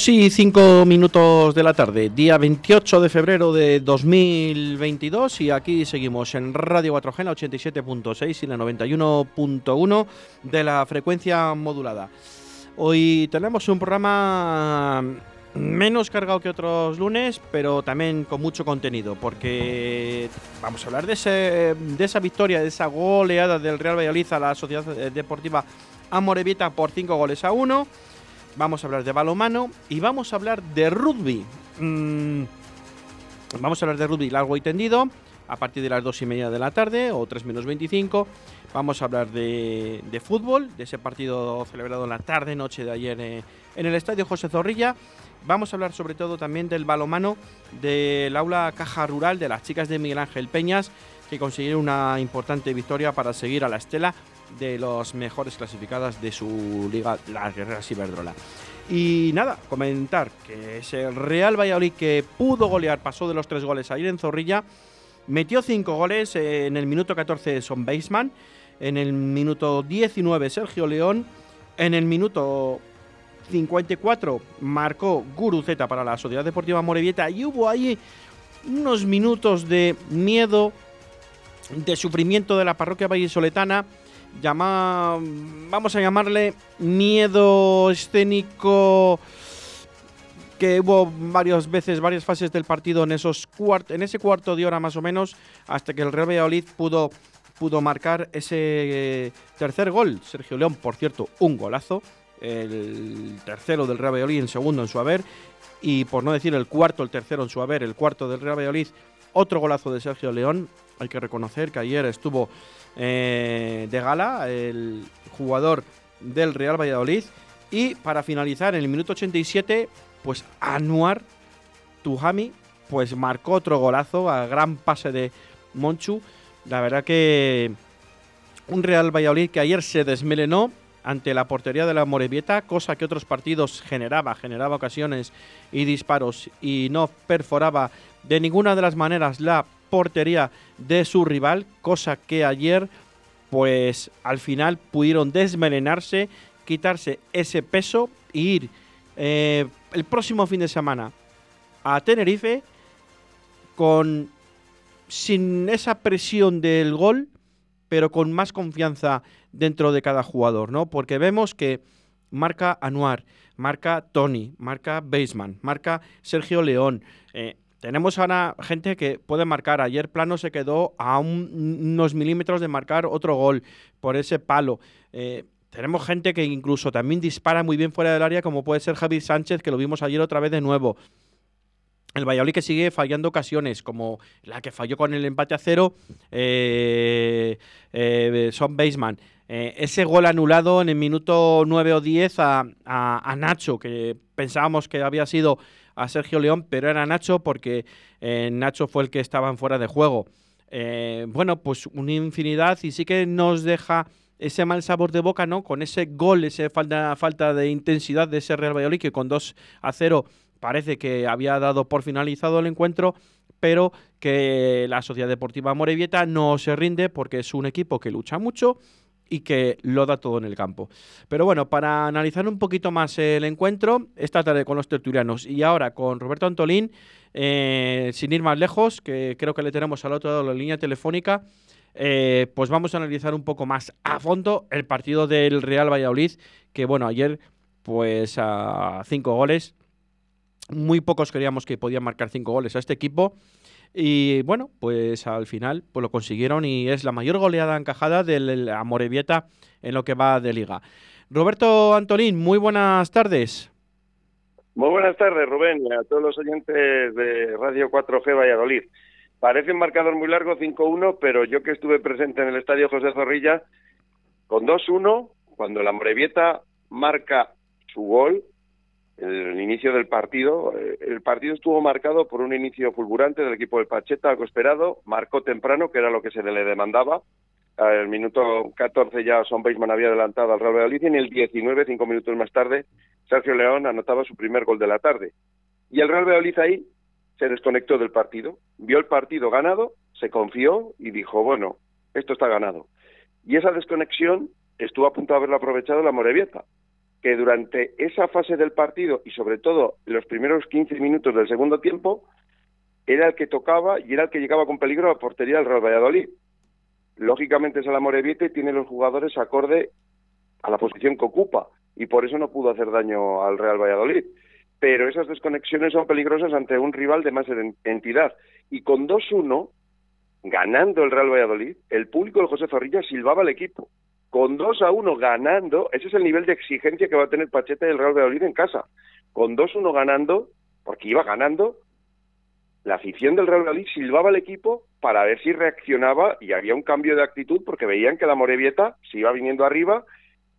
Dos y cinco minutos de la tarde, día 28 de febrero de 2022 y aquí seguimos en Radio 4G, la 87.6 y la 91.1 de la frecuencia modulada. Hoy tenemos un programa menos cargado que otros lunes, pero también con mucho contenido, porque vamos a hablar de, ese, de esa victoria, de esa goleada del Real Valladolid a la Sociedad Deportiva Amorebieta por cinco goles a uno vamos a hablar de balomano y vamos a hablar de rugby. Mm, vamos a hablar de rugby largo y tendido a partir de las 2 y media de la tarde o 3 menos 25. Vamos a hablar de, fútbol, de ese partido celebrado en la tarde-noche de ayer eh, en el Estadio José Zorrilla. Vamos a hablar sobre todo también del balomano del aula Caja Rural de las chicas de Miguel Ángel Peñas, que consiguieron una importante victoria para seguir a la estela de los mejores clasificadas de su liga, las Guerreras Iberdrola. Y nada, comentar que es el Real Valladolid que pudo golear, pasó de los tres goles ayer en Zorrilla, metió cinco goles, en el minuto 14 Son Baseman, en el minuto 19 Sergio León, en el minuto 54 marcó Guruceta para la Sociedad Deportiva Morevieta y hubo ahí unos minutos de miedo, de sufrimiento de la parroquia vallisoletana llama, vamos a llamarle miedo escénico que hubo varias veces, varias fases del partido en esos en ese cuarto de hora más o menos, hasta que el Real Valladolid pudo, pudo marcar ese tercer gol. Sergio León, por cierto, un golazo. El tercero del Real Valladolid, en segundo en su haber. Y por no decir el cuarto, el tercero en su haber, el cuarto del Real Valladolid, otro golazo de Sergio León. Hay que reconocer que ayer estuvo eh, de gala, el jugador del Real Valladolid. Y para finalizar, en el minuto 87, pues Anuar Tujami pues marcó otro golazo a gran pase de Monchu. La verdad que un Real Valladolid que ayer se desmelenó ante la portería de la Morevieta, cosa que otros partidos generaba, generaba ocasiones y disparos y no perforaba de ninguna de las maneras la portería de su rival, cosa que ayer pues al final pudieron desmelenarse, quitarse ese peso e ir eh, el próximo fin de semana a Tenerife con sin esa presión del gol, pero con más confianza dentro de cada jugador, ¿no? Porque vemos que marca Anuar, marca Tony, marca Baseman, marca Sergio León, eh, tenemos ahora gente que puede marcar. Ayer Plano se quedó a unos milímetros de marcar otro gol por ese palo. Eh, tenemos gente que incluso también dispara muy bien fuera del área, como puede ser Javi Sánchez, que lo vimos ayer otra vez de nuevo. El Valladolid que sigue fallando ocasiones, como la que falló con el empate a cero, eh, eh, Son Baseman. ese gol anulado en el minuto 9 o 10 a Nacho, que pensábamos que había sido a Sergio León, pero era Nacho porque eh, Nacho fue el que estaba en fuera de juego. Eh, bueno, pues una infinidad y sí que nos deja ese mal sabor de boca, ¿no? Con ese gol, esa falta, falta de intensidad de ese Real Valladolid que con 2 a 0 parece que había dado por finalizado el encuentro, pero que la Sociedad Deportiva Morevieta no se rinde porque es un equipo que lucha mucho y que lo da todo en el campo. Pero bueno, para analizar un poquito más el encuentro, esta tarde con los tertulianos y ahora con Roberto Antolín, eh, sin ir más lejos, que creo que le tenemos al otro lado la línea telefónica, eh, pues vamos a analizar un poco más a fondo el partido del Real Valladolid, que bueno, ayer pues a cinco goles, muy pocos creíamos que podían marcar cinco goles a este equipo. Y bueno, pues al final pues lo consiguieron y es la mayor goleada encajada del Amorebieta en lo que va de liga. Roberto Antolín, muy buenas tardes. Muy buenas tardes, Rubén, y a todos los oyentes de Radio 4G Valladolid. Parece un marcador muy largo, 5-1, pero yo que estuve presente en el estadio José Zorrilla, con 2-1, cuando la Morevieta marca su gol, el inicio del partido, eh, el partido estuvo marcado por un inicio fulgurante del equipo del Pacheta, algo esperado, marcó temprano, que era lo que se le demandaba, el minuto 14 ya Son Beisman había adelantado al Real Valladolid y en el 19, cinco minutos más tarde, Sergio León anotaba su primer gol de la tarde. Y el Real Valladolid ahí se desconectó del partido, vio el partido ganado, se confió y dijo, bueno, esto está ganado. Y esa desconexión estuvo a punto de haberla aprovechado la Morevieta, que durante esa fase del partido y sobre todo los primeros 15 minutos del segundo tiempo, era el que tocaba y era el que llegaba con peligro a la portería del Real Valladolid lógicamente es la Morevieta y tiene los jugadores acorde a la posición que ocupa y por eso no pudo hacer daño al Real Valladolid. Pero esas desconexiones son peligrosas ante un rival de más entidad. Y con 2-1, ganando el Real Valladolid, el público del José Zorrilla silbaba al equipo. Con 2-1 ganando, ese es el nivel de exigencia que va a tener Pacheta y el Real Valladolid en casa. Con 2-1 ganando, porque iba ganando, la afición del Real Valladolid silbaba al equipo para ver si reaccionaba y había un cambio de actitud porque veían que la Morevieta se iba viniendo arriba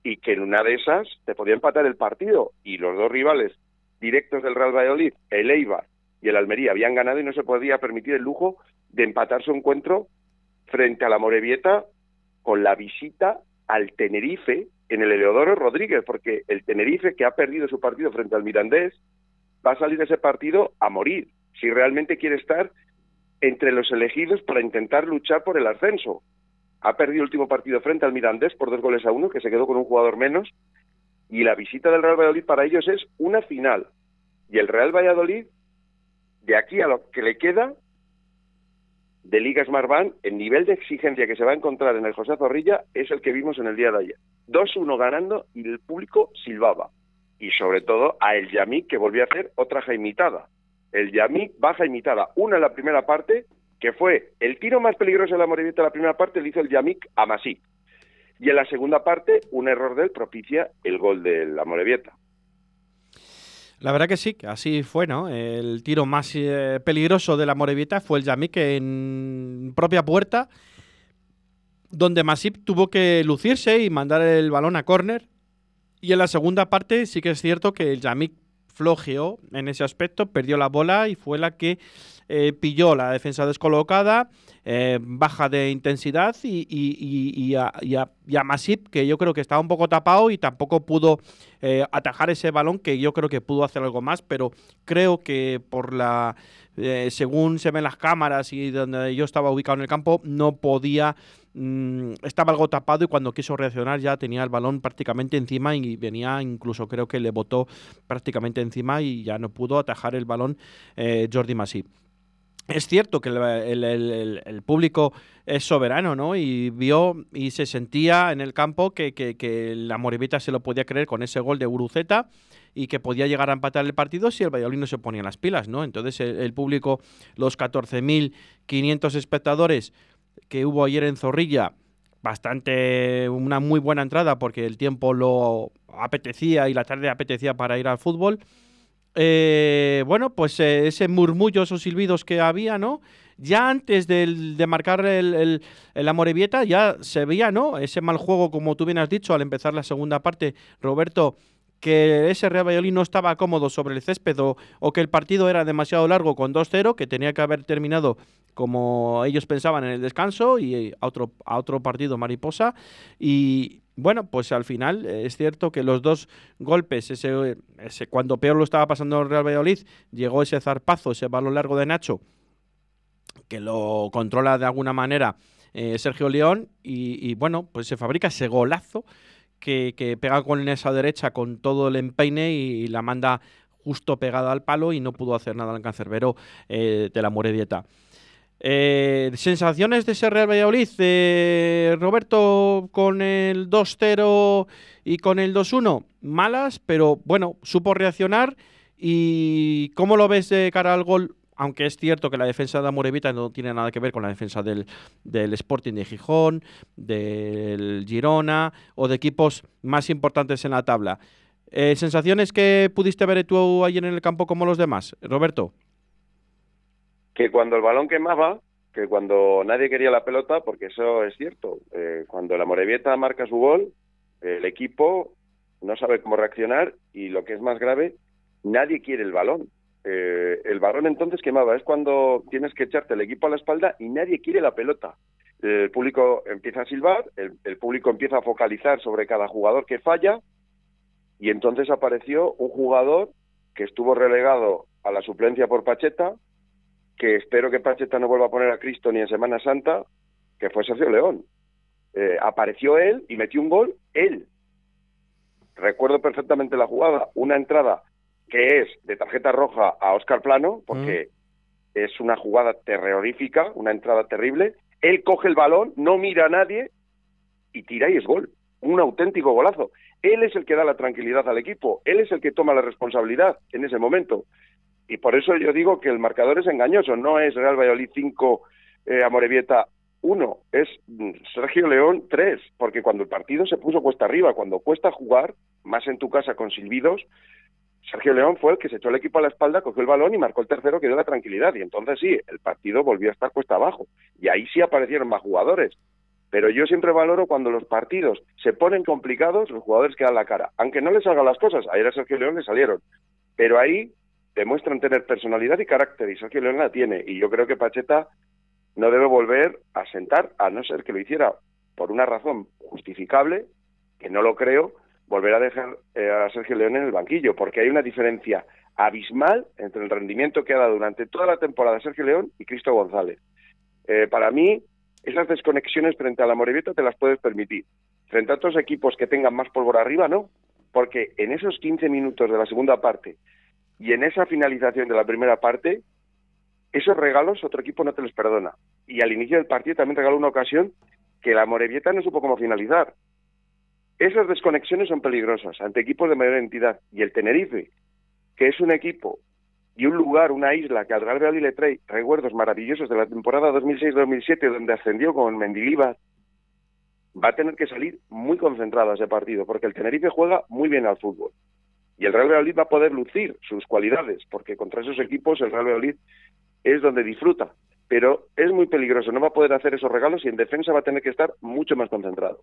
y que en una de esas te podía empatar el partido y los dos rivales directos del Real Valladolid, el Eibar y el Almería habían ganado y no se podía permitir el lujo de empatar su encuentro frente a la Morevieta con la visita al Tenerife en el Eleodoro Rodríguez, porque el Tenerife que ha perdido su partido frente al Mirandés va a salir de ese partido a morir si realmente quiere estar entre los elegidos para intentar luchar por el ascenso. Ha perdido el último partido frente al Mirandés por dos goles a uno, que se quedó con un jugador menos, y la visita del Real Valladolid para ellos es una final. Y el Real Valladolid, de aquí a lo que le queda de Liga Smartbank, el nivel de exigencia que se va a encontrar en el José Zorrilla es el que vimos en el día de ayer. 2-1 ganando y el público silbaba. Y sobre todo a El Yamik, que volvió a hacer otra jaimitada el Yamik baja imitada. Una en la primera parte, que fue el tiro más peligroso de la Morevieta la primera parte, le hizo el Yamik a Masí. Y en la segunda parte, un error de él propicia el gol de la Morevieta. La verdad que sí, que así fue, ¿no? El tiro más eh, peligroso de la Morevieta fue el Yamik en propia puerta, donde Masip tuvo que lucirse y mandar el balón a córner. Y en la segunda parte sí que es cierto que el Yamik flojeó en ese aspecto, perdió la bola y fue la que eh, pilló la defensa descolocada, eh, baja de intensidad y, y, a, Masip, que yo creo que estaba un poco tapado y tampoco pudo eh, atajar ese balón, que yo creo que pudo hacer algo más, pero creo que por la según se ven las cámaras y donde yo estaba ubicado en el campo, no podía Mm, estaba algo tapado y cuando quiso reaccionar ya tenía el balón prácticamente encima y venía incluso creo que le botó prácticamente encima y ya no pudo atajar el balón eh, Jordi Masip. Es cierto que el, público es soberano, ¿no? Y vio y se sentía en el campo que, que, la Moribita se lo podía creer con ese gol de Uruceta y que podía llegar a empatar el partido si el Valladolid no se ponía las pilas, ¿no? Entonces el público, los 14.500 espectadores, que hubo ayer en Zorrilla, bastante una muy buena entrada porque el tiempo lo apetecía y la tarde apetecía para ir al fútbol. Eh, bueno, pues eh, ese murmullo, esos silbidos que había, ¿no? Ya antes de, de marcar el, el, el Amorebieta ya se veía, ¿no? Ese mal juego, como tú bien has dicho, al empezar la segunda parte, Roberto, que ese Real Valladolid no estaba cómodo sobre el césped o, que el partido era demasiado largo con 2-0, que tenía que haber terminado como ellos pensaban en el descanso y a otro, a otro partido mariposa. Y bueno, pues al final es cierto que los dos golpes, ese, ese cuando peor lo estaba pasando el Real Valladolid, llegó ese zarpazo, ese balón largo de Nacho, que lo controla de alguna manera eh, Sergio León, y, y bueno, pues se fabrica ese golazo que, pega con esa derecha con todo el empeine y, la manda justo pegada al palo y no pudo hacer nada al cancerbero eh, de la Moredieta. Eh, sensaciones de ese Real Valladolid, eh, Roberto, con el 2-0 y con el 2-1, malas, pero bueno, supo reaccionar. ¿Y cómo lo ves de cara al gol? Aunque es cierto que la defensa de Amorevita no tiene nada que ver con la defensa del, Sporting de Gijón, del Girona o de equipos más importantes en la tabla. Eh, ¿Sensaciones que pudiste ver tú ayer en el campo como los demás, Roberto? Que cuando el balón quemaba, que cuando nadie quería la pelota, porque eso es cierto, eh, cuando la Morevieta marca su gol, el equipo no sabe cómo reaccionar y lo que es más grave, nadie quiere el balón. Eh, el balón entonces quemaba, es cuando tienes que echarte el equipo a la espalda y nadie quiere la pelota. El público empieza a silbar, el, público empieza a focalizar sobre cada jugador que falla y entonces apareció un jugador que estuvo relegado a la suplencia por Pacheta, que espero que Pacheta no vuelva a poner a Cristo ni en Semana Santa, que fue Sergio León. Eh, apareció él y metió un gol él. Recuerdo perfectamente la jugada, una entrada que es de tarjeta roja a Oscar Plano, porque mm. es una jugada terrorífica, una entrada terrible. Él coge el balón, no mira a nadie y tira y es gol. Un auténtico golazo. Él es el que da la tranquilidad al equipo, él es el que toma la responsabilidad en ese momento. Y por eso yo digo que el marcador es engañoso, no es Real Valladolid 5, eh, Amorebieta 1, es mm, Sergio León 3, porque cuando el partido se puso cuesta arriba, cuando cuesta jugar, más en tu casa con silbidos, Sergio León fue el que se echó el equipo a la espalda, cogió el balón y marcó el tercero que dio la tranquilidad. Y entonces sí, el partido volvió a estar cuesta abajo. Y ahí sí aparecieron más jugadores. Pero yo siempre valoro cuando los partidos se ponen complicados, los jugadores quedan la cara. Aunque no les salgan las cosas, ayer a Sergio León le salieron. Pero ahí demuestran tener personalidad y carácter, y Sergio León la tiene. Y yo creo que Pacheta no debe volver a sentar, a no ser que lo hiciera por una razón justificable, que no lo creo, volver a dejar eh, a Sergio León en el banquillo, porque hay una diferencia abismal entre el rendimiento que ha dado durante toda la temporada Sergio León y Cristo González. Eh, para mí, esas desconexiones frente a la Morevieta te las puedes permitir. Frente a otros equipos que tengan más pólvora arriba, no. Porque en esos 15 minutos de la segunda parte y en esa finalización de la primera parte, esos regalos otro equipo no te los perdona. Y al inicio del partido también regaló una ocasión que la Morevieta no supo cómo finalizar. Esas desconexiones son peligrosas ante equipos de mayor entidad. Y el Tenerife, que es un equipo y un lugar, una isla que al Real Valladolid le trae recuerdos maravillosos de la temporada 2006-2007, donde ascendió con Mendilibar, va a tener que salir muy concentrado ese partido, porque el Tenerife juega muy bien al fútbol. Y el Real Valladolid va a poder lucir sus cualidades, porque contra esos equipos el Real Valladolid es donde disfruta. Pero es muy peligroso, no va a poder hacer esos regalos y en defensa va a tener que estar mucho más concentrado.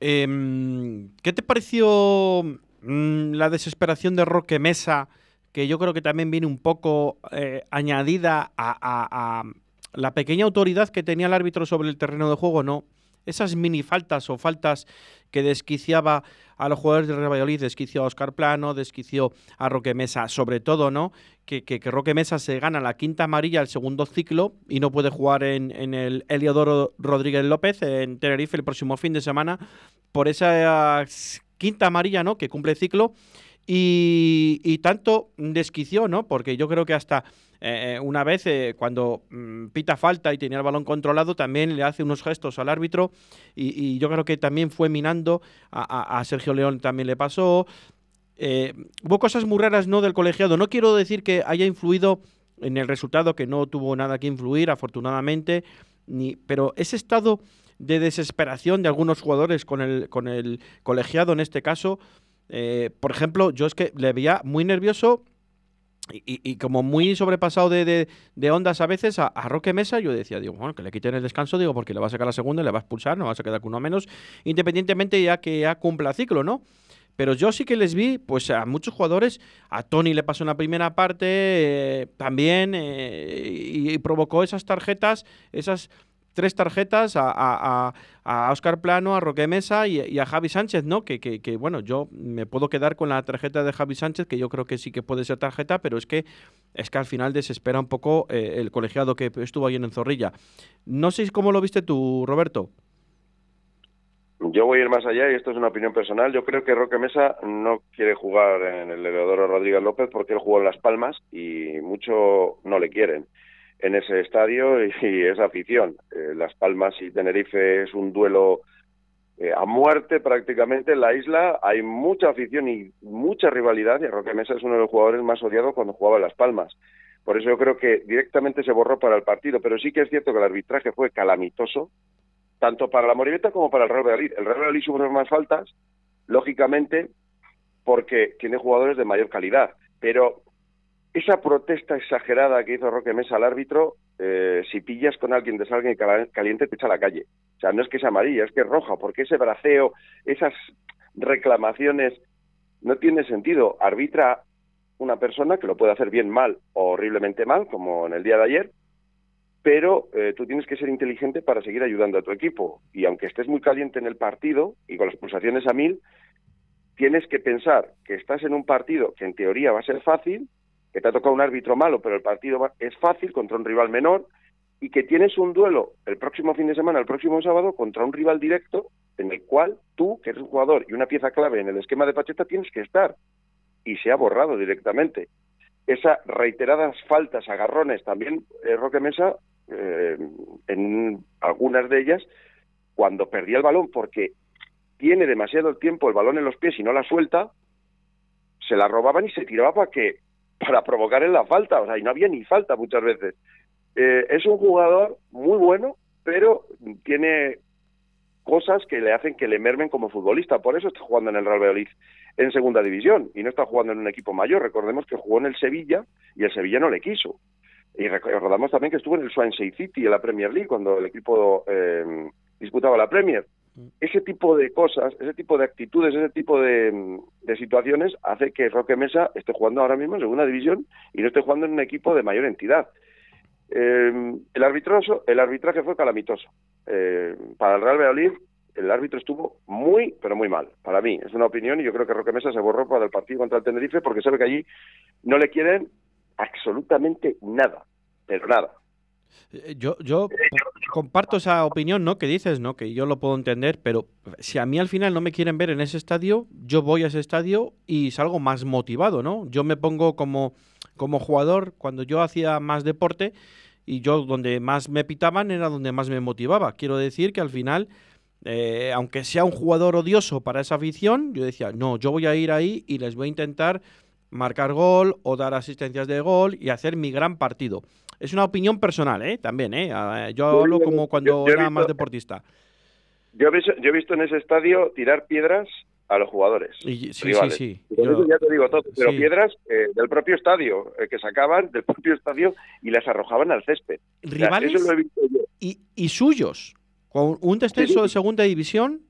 Em, ¿Qué te pareció mm, la desesperación de Roque Mesa, que yo creo que también viene un poco eh, añadida a, la pequeña autoridad que tenía el árbitro sobre el terreno de juego, ¿no? Esas mini faltas o faltas que desquiciaba a los jugadores de Real desquició a Oscar Plano, desquició a Roque Mesa, sobre todo, ¿no? Que, que, Roque Mesa se gana la quinta amarilla el segundo ciclo y no puede jugar en, en el Eliodoro Rodríguez López en Tenerife el próximo fin de semana por esa quinta amarilla, ¿no? Que cumple ciclo. Y, tanto desquició, ¿no? Porque yo creo que hasta eh, una vez eh, cuando mm, pita falta y tenía el balón controlado, también le hace unos gestos al árbitro y, yo creo que también fue minando a, Sergio León, también le pasó. Eh, hubo cosas muy raras, ¿no? Del colegiado. No quiero decir que haya influido en el resultado, que no tuvo nada que influir, afortunadamente, ni, pero ese estado de desesperación de algunos jugadores con el, con el colegiado en este caso. Eh, por ejemplo, yo es que le veía muy nervioso y, como muy sobrepasado de, ondas a veces a, Roque Mesa, yo decía, digo, bueno, que le quiten el descanso, digo, porque le va a sacar la segunda le va a expulsar, no va a quedar con uno menos, independientemente ya que ya cumpla ciclo, ¿no? Pero yo sí que les vi, pues a muchos jugadores, a Tony le pasó en la primera parte eh, también eh, y, provocó esas tarjetas, esas tres tarjetas a, a, a, Oscar Plano, a Roque Mesa y, a Javi Sánchez, ¿no? Que, que, bueno, yo me puedo quedar con la tarjeta de Javi Sánchez, que yo creo que sí que puede ser tarjeta, pero es que es que al final desespera un poco eh, el colegiado que estuvo ahí en Zorrilla. No sé cómo lo viste tú, Roberto. Yo voy a ir más allá y esto es una opinión personal. Yo creo que Roque Mesa no quiere jugar en el Leodoro Rodríguez López porque él jugó en Las Palmas y mucho no le quieren en ese estadio y, esa afición. Eh, Las Palmas y Tenerife es un duelo eh, a muerte prácticamente en la isla. Hay mucha afición y mucha rivalidad y Roque Mesa es uno de los jugadores más odiados cuando jugaba Las Palmas. Por eso yo creo que directamente se borró para el partido, pero sí que es cierto que el arbitraje fue calamitoso, tanto para la Moribeta como para el Real Valladolid. El Real Valladolid sufrió más faltas, lógicamente, porque tiene jugadores de mayor calidad, pero esa protesta exagerada que hizo Roque Mesa al árbitro eh, si pillas con alguien de alguien caliente, te echa a la calle. O sea, no es que sea amarilla, es que es roja, porque ese braceo, esas reclamaciones, no tiene sentido. Arbitra una persona que lo puede hacer bien mal o horriblemente mal, como en el día de ayer, pero eh, tú tienes que ser inteligente para seguir ayudando a tu equipo. Y aunque estés muy caliente en el partido y con las pulsaciones a mil, tienes que pensar que estás en un partido que en teoría va a ser fácil, que te ha tocado un árbitro malo, pero el partido es fácil contra un rival menor, y que tienes un duelo el próximo fin de semana, el próximo sábado, contra un rival directo en el cual tú, que eres un jugador y una pieza clave en el esquema de Pacheta, tienes que estar. Y se ha borrado directamente. Esas reiteradas faltas, agarrones, también eh, Roque Mesa, eh, en algunas de ellas, cuando perdía el balón porque tiene demasiado tiempo el balón en los pies y no la suelta, se la robaban y se tiraba para que para provocar en la falta, o sea, y no había ni falta muchas veces. Eh, es un jugador muy bueno, pero tiene cosas que le hacen que le mermen como futbolista. Por eso está jugando en el Real Valladolid en segunda división y no está jugando en un equipo mayor. Recordemos que jugó en el Sevilla y el Sevilla no le quiso. Y recordamos también que estuvo en el Swansea City en la Premier League cuando el equipo eh, disputaba la Premier. Ese tipo de cosas, ese tipo de actitudes, ese tipo de, de, situaciones hace que Roque Mesa esté jugando ahora mismo en segunda división y no esté jugando en un equipo de mayor entidad. Eh, el, arbitroso, el arbitraje fue calamitoso. Eh, para el Real Valladolid, el árbitro estuvo muy, pero muy mal. Para mí, es una opinión y yo creo que Roque Mesa se borró para el partido contra el Tenerife porque sabe que allí no le quieren absolutamente nada, pero nada. Eh, yo, yo comparto esa opinión, ¿no? Que dices, ¿no? Que yo lo puedo entender, pero si a mí al final no me quieren ver en ese estadio, yo voy a ese estadio y salgo más motivado, ¿no? Yo me pongo como, como jugador, cuando yo hacía más deporte y yo donde más me pitaban era donde más me motivaba. Quiero decir que al final, eh, aunque sea un jugador odioso para esa afición, yo decía, no, yo voy a ir ahí y les voy a intentar marcar gol o dar asistencias de gol y hacer mi gran partido. Es una opinión personal, ¿eh? También, ¿eh? Ah, yo hablo como cuando era más deportista. Yo he, visto, yo he visto en ese estadio tirar piedras a los jugadores. sí, sí, sí. ya te digo todo, pero piedras eh, del propio estadio, eh, que sacaban del propio estadio y las arrojaban al césped. Rivales eso lo he visto yo. Y, y suyos, con un descenso de segunda división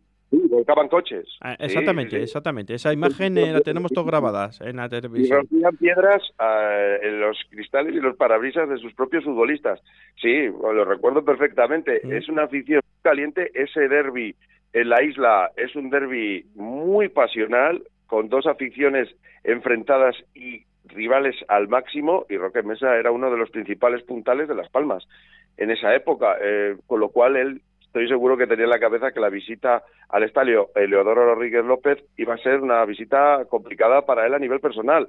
volcaban coches. Ah, exactamente, exactamente. Esa imagen eh, la tenemos todas grabadas en la televisión. Y rompían piedras ah, en los cristales y los parabrisas de sus propios futbolistas. Sí, lo recuerdo perfectamente. Mm. Es una afición caliente. Ese derby en la isla es un derby muy pasional, con dos aficiones enfrentadas y rivales al máximo, y Roque Mesa era uno de los principales puntales de Las Palmas en esa época, eh, con lo cual él estoy seguro que tenía en la cabeza que la visita al estadio Eleodoro Rodríguez López iba a ser una visita complicada para él a nivel personal.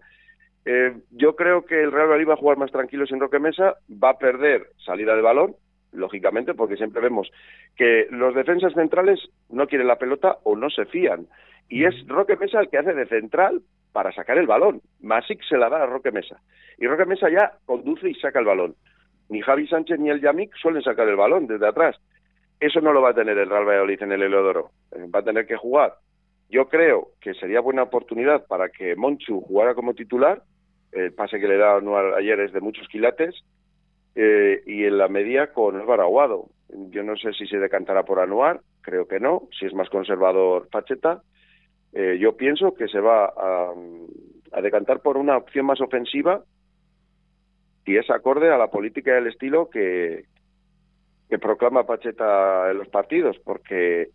Eh, yo creo que el Real Madrid va a jugar más tranquilo sin Roque Mesa, va a perder salida de balón, lógicamente, porque siempre vemos que los defensas centrales no quieren la pelota o no se fían. Y es Roque Mesa el que hace de central para sacar el balón. Masic se la da a Roque Mesa. Y Roque Mesa ya conduce y saca el balón. Ni Javi Sánchez ni el Yamik suelen sacar el balón desde atrás. Eso no lo va a tener el Real Valladolid en el Eleodoro. Eh, va a tener que jugar. Yo creo que sería buena oportunidad para que Monchu jugara como titular. El pase que le da ayer es de muchos quilates. Eh, y en la media con Álvaro Aguado. Yo no sé si se decantará por Anuar, creo que no. Si es más conservador Pacheta. Eh, yo pienso que se va a, decantar por una opción más ofensiva y es acorde a la política y el estilo que, que proclama Pacheta en los partidos, porque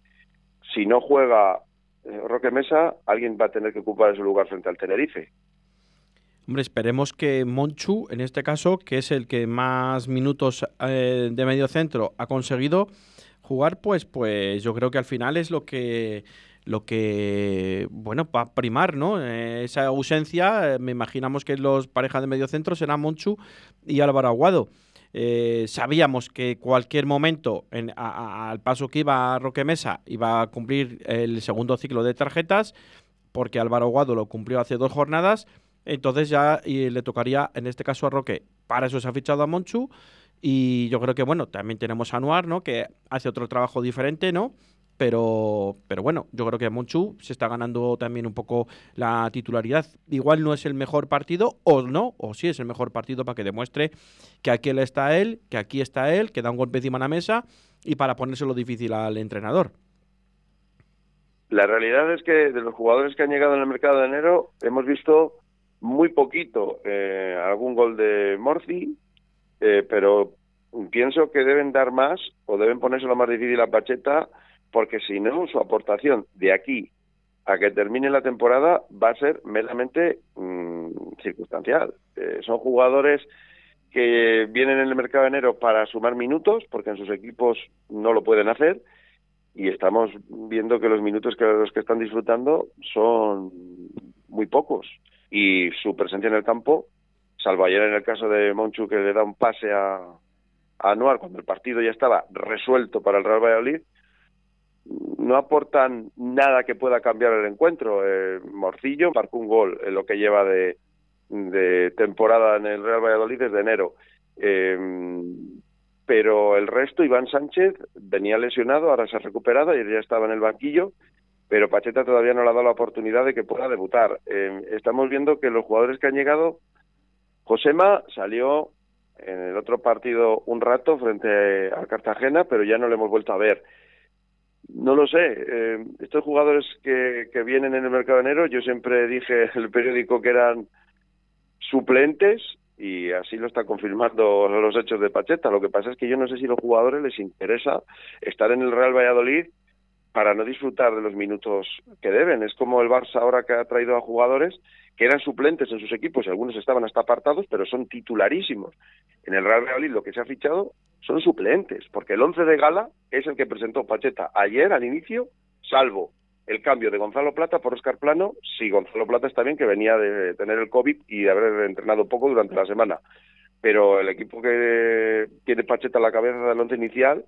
si no juega eh, Roque Mesa, alguien va a tener que ocupar ese lugar frente al Tenerife. Hombre, esperemos que Monchu, en este caso, que es el que más minutos eh, de medio centro ha conseguido jugar, pues, pues yo creo que al final es lo que lo que bueno va a primar, ¿no? Eh, esa ausencia, me imaginamos que los parejas de medio centro serán Monchu y Álvaro Aguado. Eh, sabíamos que cualquier momento, al paso que iba Roque Mesa, iba a cumplir el segundo ciclo de tarjetas, porque Álvaro Guado lo cumplió hace dos jornadas, entonces ya le tocaría, en este caso a Roque, para eso se ha fichado a Monchu, y yo creo que, bueno, también tenemos a Anuar, ¿no? Que hace otro trabajo diferente, ¿no? Pero, pero bueno, yo creo que Monchu se está ganando también un poco la titularidad. Igual no es el mejor partido, o no, o sí es el mejor partido para que demuestre que aquí está él, que aquí está él, que da un golpe encima de la mesa y para ponérselo difícil al entrenador. La realidad es que de los jugadores que han llegado en el mercado de enero hemos visto muy poquito eh, algún gol de Morci, eh, pero pienso que deben dar más o deben ponérselo más difícil a Pacheta porque si no, su aportación de aquí a que termine la temporada va a ser meramente mm, circunstancial. Eh, son jugadores que vienen en el mercado de enero para sumar minutos, porque en sus equipos no lo pueden hacer, y estamos viendo que los minutos que los que están disfrutando son muy pocos. Y su presencia en el campo, salvo ayer en el caso de Monchu que le da un pase a, a cuando el partido ya estaba resuelto para el Real Valladolid, no aportan nada que pueda cambiar el encuentro. Eh, Morcillo marcó un gol en lo que lleva de, temporada en el Real Valladolid desde enero. Em, pero el resto, Iván Sánchez venía lesionado, ahora se ha recuperado y ya estaba en el banquillo, pero Pacheta todavía no le ha dado la oportunidad de que pueda debutar. Em, estamos viendo que los jugadores que han llegado, Josema salió en el otro partido un rato frente al Cartagena, pero ya no lo hemos vuelto a ver. No lo sé. Eh, estos jugadores que, que vienen en el mercado enero, yo siempre dije en el periódico que eran suplentes y así lo está confirmando los hechos de Pacheta. Lo que pasa es que yo no sé si a los jugadores les interesa estar en el Real Valladolid para no disfrutar de los minutos que deben. Es como el Barça ahora que ha traído a jugadores que eran suplentes en sus equipos y algunos estaban hasta apartados, pero son titularísimos. En el Real Valladolid lo que se ha fichado son suplentes, porque el once de gala es el que presentó Pacheta ayer al inicio, salvo el cambio de Gonzalo Plata por Oscar Plano, si Gonzalo Plata está bien, que venía de tener el COVID y de haber entrenado poco durante la semana. Pero el equipo que tiene Pacheta a la cabeza del once inicial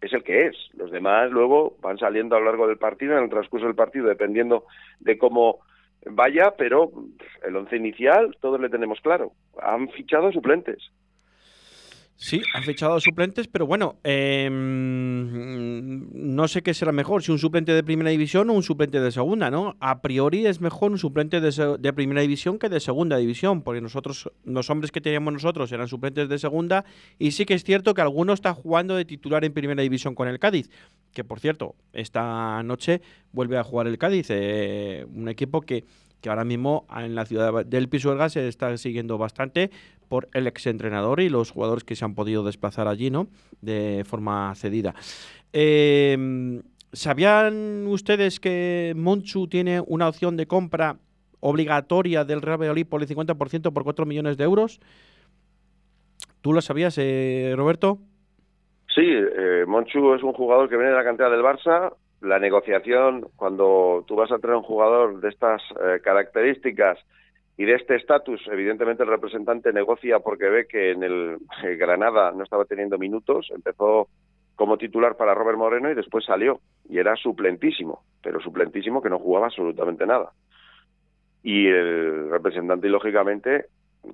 es el que es. Los demás luego van saliendo a lo largo del partido, en el transcurso del partido, dependiendo de cómo vaya, pero el once inicial todos le tenemos claro. Han fichado suplentes. Sí, han fichado suplentes, pero bueno, em, no sé qué será mejor, si un suplente de primera división o un suplente de segunda, ¿no? A priori es mejor un suplente de, de, primera división que de segunda división, porque nosotros, los hombres que teníamos nosotros eran suplentes de segunda, y sí que es cierto que alguno está jugando de titular en primera división con el Cádiz, que por cierto, esta noche vuelve a jugar el Cádiz, eh, un equipo que que ahora mismo en la ciudad del Pisuerga se está siguiendo bastante por el exentrenador y los jugadores que se han podido desplazar allí, ¿no? De forma cedida. Em, ¿Sabían ustedes que Monchu tiene una opción de compra obligatoria del Real Valladolid por el 50% por 4 millones de euros? ¿Tú lo sabías, eh, Roberto? Sí, eh, Monchu es un jugador que viene de la cantera del Barça, la negociación, cuando tú vas a traer un jugador de estas eh, características y de este estatus, evidentemente el representante negocia porque ve que en el Granada no estaba teniendo minutos, empezó como titular para Robert Moreno y después salió y era suplentísimo, pero suplentísimo que no jugaba absolutamente nada. Y el representante, lógicamente,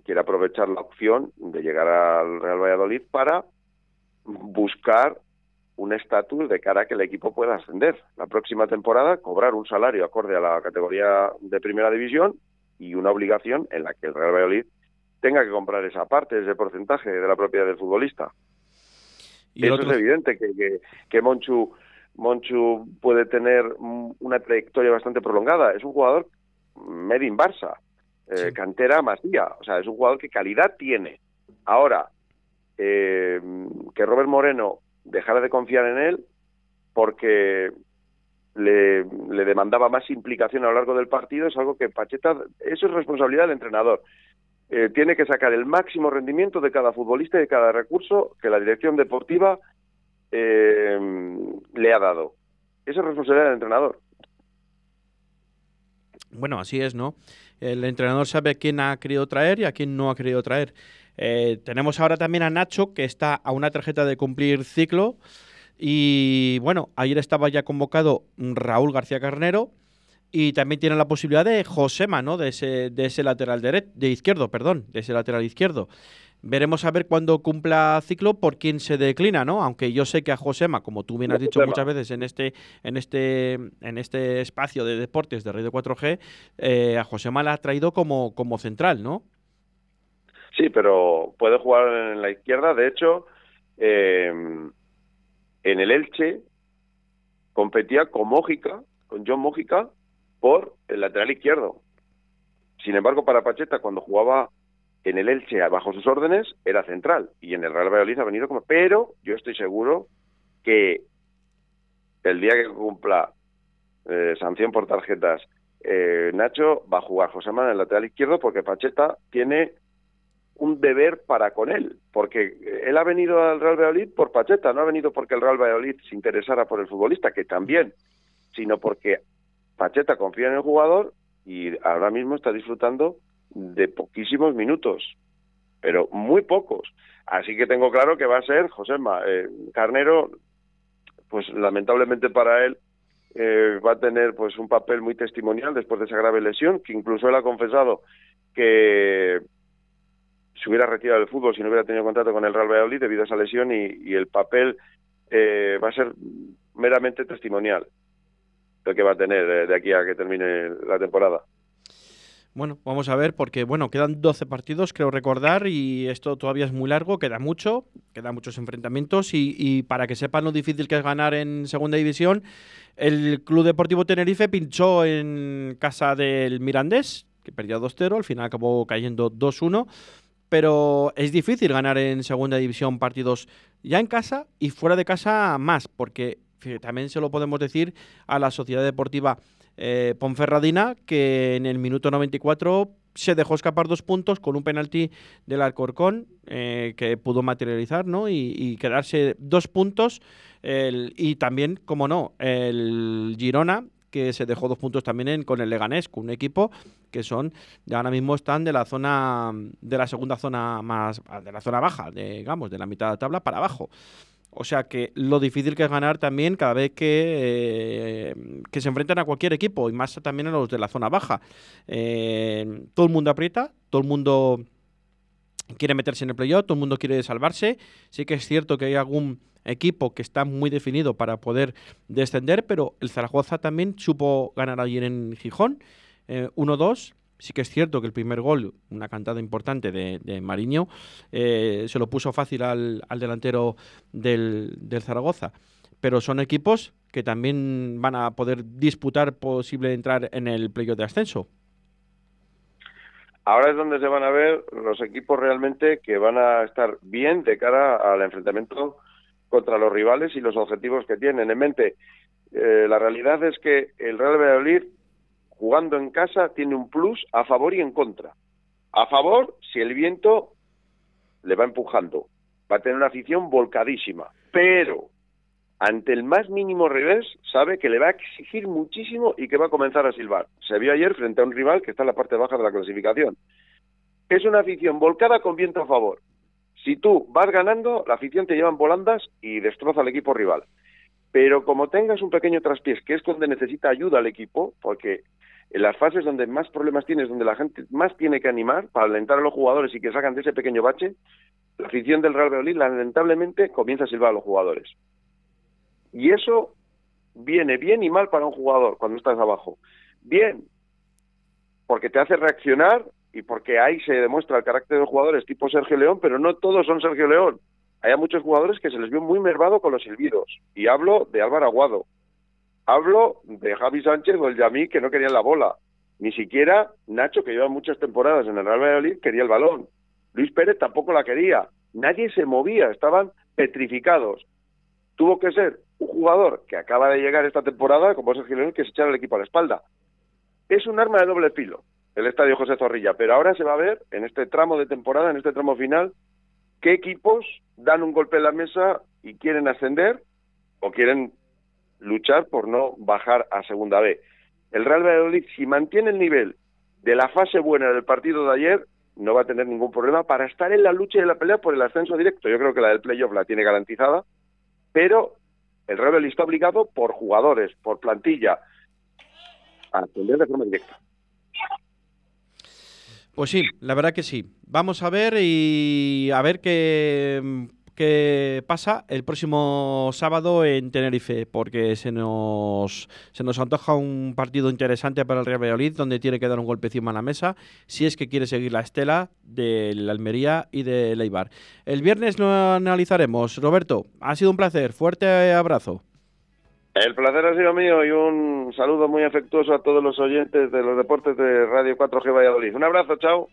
quiere aprovechar la opción de llegar al Real Valladolid para buscar un estatus de cara a que el equipo pueda ascender la próxima temporada, cobrar un salario acorde a la categoría de primera división y una obligación en la que el Real Valladolid tenga que comprar esa parte, ese porcentaje de la propiedad del futbolista. Y Eso es evidente que, que, Monchu, Monchu puede tener una trayectoria bastante prolongada. Es un jugador made in Barça, eh, cantera masía, o sea, es un jugador que calidad tiene. Ahora, eh, que Robert Moreno dejara de confiar en él porque le, demandaba más implicación a lo largo del partido, es algo que Pacheta, eso es responsabilidad del entrenador. Eh, tiene que sacar el máximo rendimiento de cada futbolista y de cada recurso que la dirección deportiva eh, le ha dado. Esa es responsabilidad del entrenador. Bueno, así es, ¿no? El entrenador sabe a quién ha querido traer y a quién no ha querido traer. Eh, tenemos ahora también a Nacho, que está a una tarjeta de cumplir ciclo. Y bueno, ayer estaba ya convocado Raúl García Carnero. Y también tiene la posibilidad de Josema, ¿no? De ese, de ese lateral derecho, de izquierdo, perdón, de ese lateral izquierdo. veremos a ver cuándo cumpla ciclo por quién se declina, ¿no? Aunque yo sé que a Josema, como tú bien has dicho muchas veces en este, en este, en este espacio de deportes de Radio 4G, eh, a Josema la ha traído como, como central, ¿no? Sí, pero puede jugar en la izquierda. De hecho, eh, en el Elche competía con Mójica, con John Mójica, por el lateral izquierdo. Sin embargo, para Pacheta, cuando jugaba en el Elche bajo sus órdenes, era central. Y en el Real Valladolid ha venido como... Pero yo estoy seguro que el día que cumpla eh, sanción por tarjetas, eh, Nacho va a jugar José Manuel en el lateral izquierdo porque Pacheta tiene un deber para con él, porque él ha venido al Real Valladolid por Pacheta, no ha venido porque el Real Valladolid se interesara por el futbolista, que también, sino porque Pacheta confía en el jugador y ahora mismo está disfrutando de poquísimos minutos, pero muy pocos. Así que tengo claro que va a ser Josema. Eh, Carnero, pues lamentablemente para él, eh, va a tener pues un papel muy testimonial después de esa grave lesión, que incluso él ha confesado que se hubiera retirado del fútbol si no hubiera tenido contacto con el Real Valladolid debido a esa lesión y, el papel eh, va a ser meramente testimonial lo que va a tener eh, de aquí a que termine la temporada. Bueno, vamos a ver, porque bueno, quedan 12 partidos, creo recordar, y esto todavía es muy largo, queda mucho, quedan muchos enfrentamientos, y, para que sepan lo difícil que es ganar en segunda división, el Club Deportivo Tenerife pinchó en casa del Mirandés, que perdió 2-0, al final acabó cayendo 2-1 pero es difícil ganar en segunda división partidos ya en casa y fuera de casa más, porque también se lo podemos decir a la Sociedad Deportiva eh, Ponferradina, que en el minuto 94 se dejó escapar dos puntos con un penalti del Alcorcón eh, que pudo materializar ¿no? y, quedarse dos puntos. y también, como no, el Girona que se dejó dos puntos también con el Leganés, con un equipo que son, ahora mismo están de la zona, de la segunda zona más, de la zona baja, digamos, de la mitad de la tabla para abajo. O sea que lo difícil que es ganar también cada vez que, eh, que se enfrentan a cualquier equipo y más también a los de la zona baja. Eh, todo el mundo aprieta, todo el mundo quiere meterse en el playoff, todo el mundo quiere salvarse. Sí que es cierto que hay algún equipo que está muy definido para poder descender, pero el Zaragoza también supo ganar ayer en Gijón, 1-2. Eh, sí que es cierto que el primer gol, una cantada importante de, Mariño, eh, se lo puso fácil al, delantero del, Zaragoza. Pero son equipos que también van a poder disputar posible entrar en el playoff de ascenso. Ahora es donde se van a ver los equipos realmente que van a estar bien de cara al enfrentamiento contra los rivales y los objetivos que tienen en mente. Eh, la realidad es que el Real Valladolid, jugando en casa, tiene un plus a favor y en contra. A favor, si el viento le va empujando, va a tener una afición volcadísima, pero ante el más mínimo revés, sabe que le va a exigir muchísimo y que va a comenzar a silbar. Se vio ayer frente a un rival que está en la parte baja de la clasificación. Es una afición volcada con viento a favor. Si tú vas ganando, la afición te lleva en volandas y destroza al equipo rival. Pero como tengas un pequeño traspiés, que es donde necesita ayuda al equipo, porque en las fases donde más problemas tienes, donde la gente más tiene que animar para alentar a los jugadores y que sacan de ese pequeño bache, la afición del Real Valladolid lamentablemente comienza a silbar a los jugadores. Y eso viene bien y mal para un jugador cuando estás abajo. Bien, porque te hace reaccionar y porque ahí se demuestra el carácter de jugadores tipo Sergio León, pero no todos son Sergio León. Hay muchos jugadores que se les vio muy mermado con los silbidos. Y hablo de Álvaro Aguado. Hablo de Javi Sánchez o el Yamí que no querían la bola. Ni siquiera Nacho, que lleva muchas temporadas en el Real Valladolid, quería el balón. Luis Pérez tampoco la quería. Nadie se movía, estaban petrificados. Tuvo que ser un jugador que acaba de llegar esta temporada, como Sergio León, que se echara el equipo a la espalda. Es un arma de doble filo el Estadio José Zorrilla. Pero ahora se va a ver, en este tramo de temporada, en este tramo final, qué equipos dan un golpe en la mesa y quieren ascender o quieren luchar por no bajar a Segunda B. El Real Valladolid, si mantiene el nivel de la fase buena del partido de ayer, no va a tener ningún problema para estar en la lucha y en la pelea por el ascenso directo. Yo creo que la del playoff la tiene garantizada, pero el Valladolid está obligado por jugadores, por plantilla, a ascender de forma directa. Pues sí, la verdad que sí. Vamos a ver y a ver qué, qué pasa el próximo sábado en Tenerife, porque se nos, se nos antoja un partido interesante para el Real Valladolid, donde tiene que dar un golpe encima a la mesa, si es que quiere seguir la estela de la Almería y de Leibar. El viernes lo analizaremos. Roberto, ha sido un placer. Fuerte abrazo. El placer ha sido mío y un saludo muy afectuoso a todos los oyentes de los deportes de Radio 4G Valladolid. Un abrazo, chao.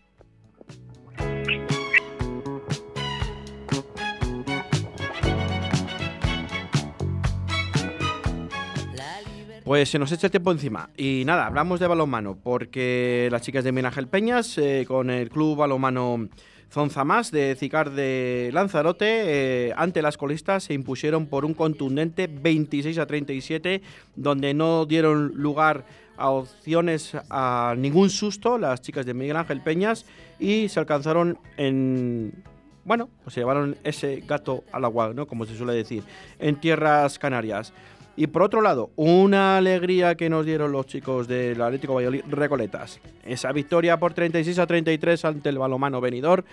Pues se nos echa el tiempo encima. Y nada, hablamos de balonmano, porque las chicas de Miguel Peñas, eh, con el club balonmano Zonzamás de Cicar de Lanzarote, eh, ante las colistas se impusieron por un contundente 26 a 37, donde no dieron lugar a opciones a ningún susto las chicas de Miguel Ángel Peñas y se alcanzaron en bueno, pues se llevaron ese gato al agua, ¿no? Como se suele decir, en tierras canarias. Y por otro lado, una alegría que nos dieron los chicos del Atlético Valladolid Recoletas. Esa victoria por 36 a 33 ante el balomano venidor,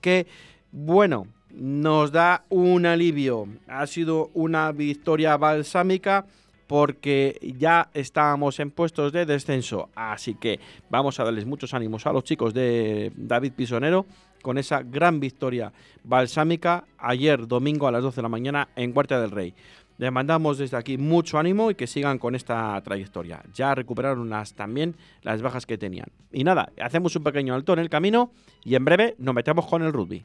que, bueno, nos da un alivio. Ha sido una victoria balsámica porque ya estábamos en puestos de descenso. Así que vamos a darles muchos ánimos a los chicos de David Pisonero con esa gran victoria balsámica ayer domingo a las 12 de la mañana en Huerta del Rey. Les mandamos desde aquí mucho ánimo y que sigan con esta trayectoria. Ya recuperaron las, también las bajas que tenían. Y nada, hacemos un pequeño alto en el camino y en breve nos metemos con el rugby.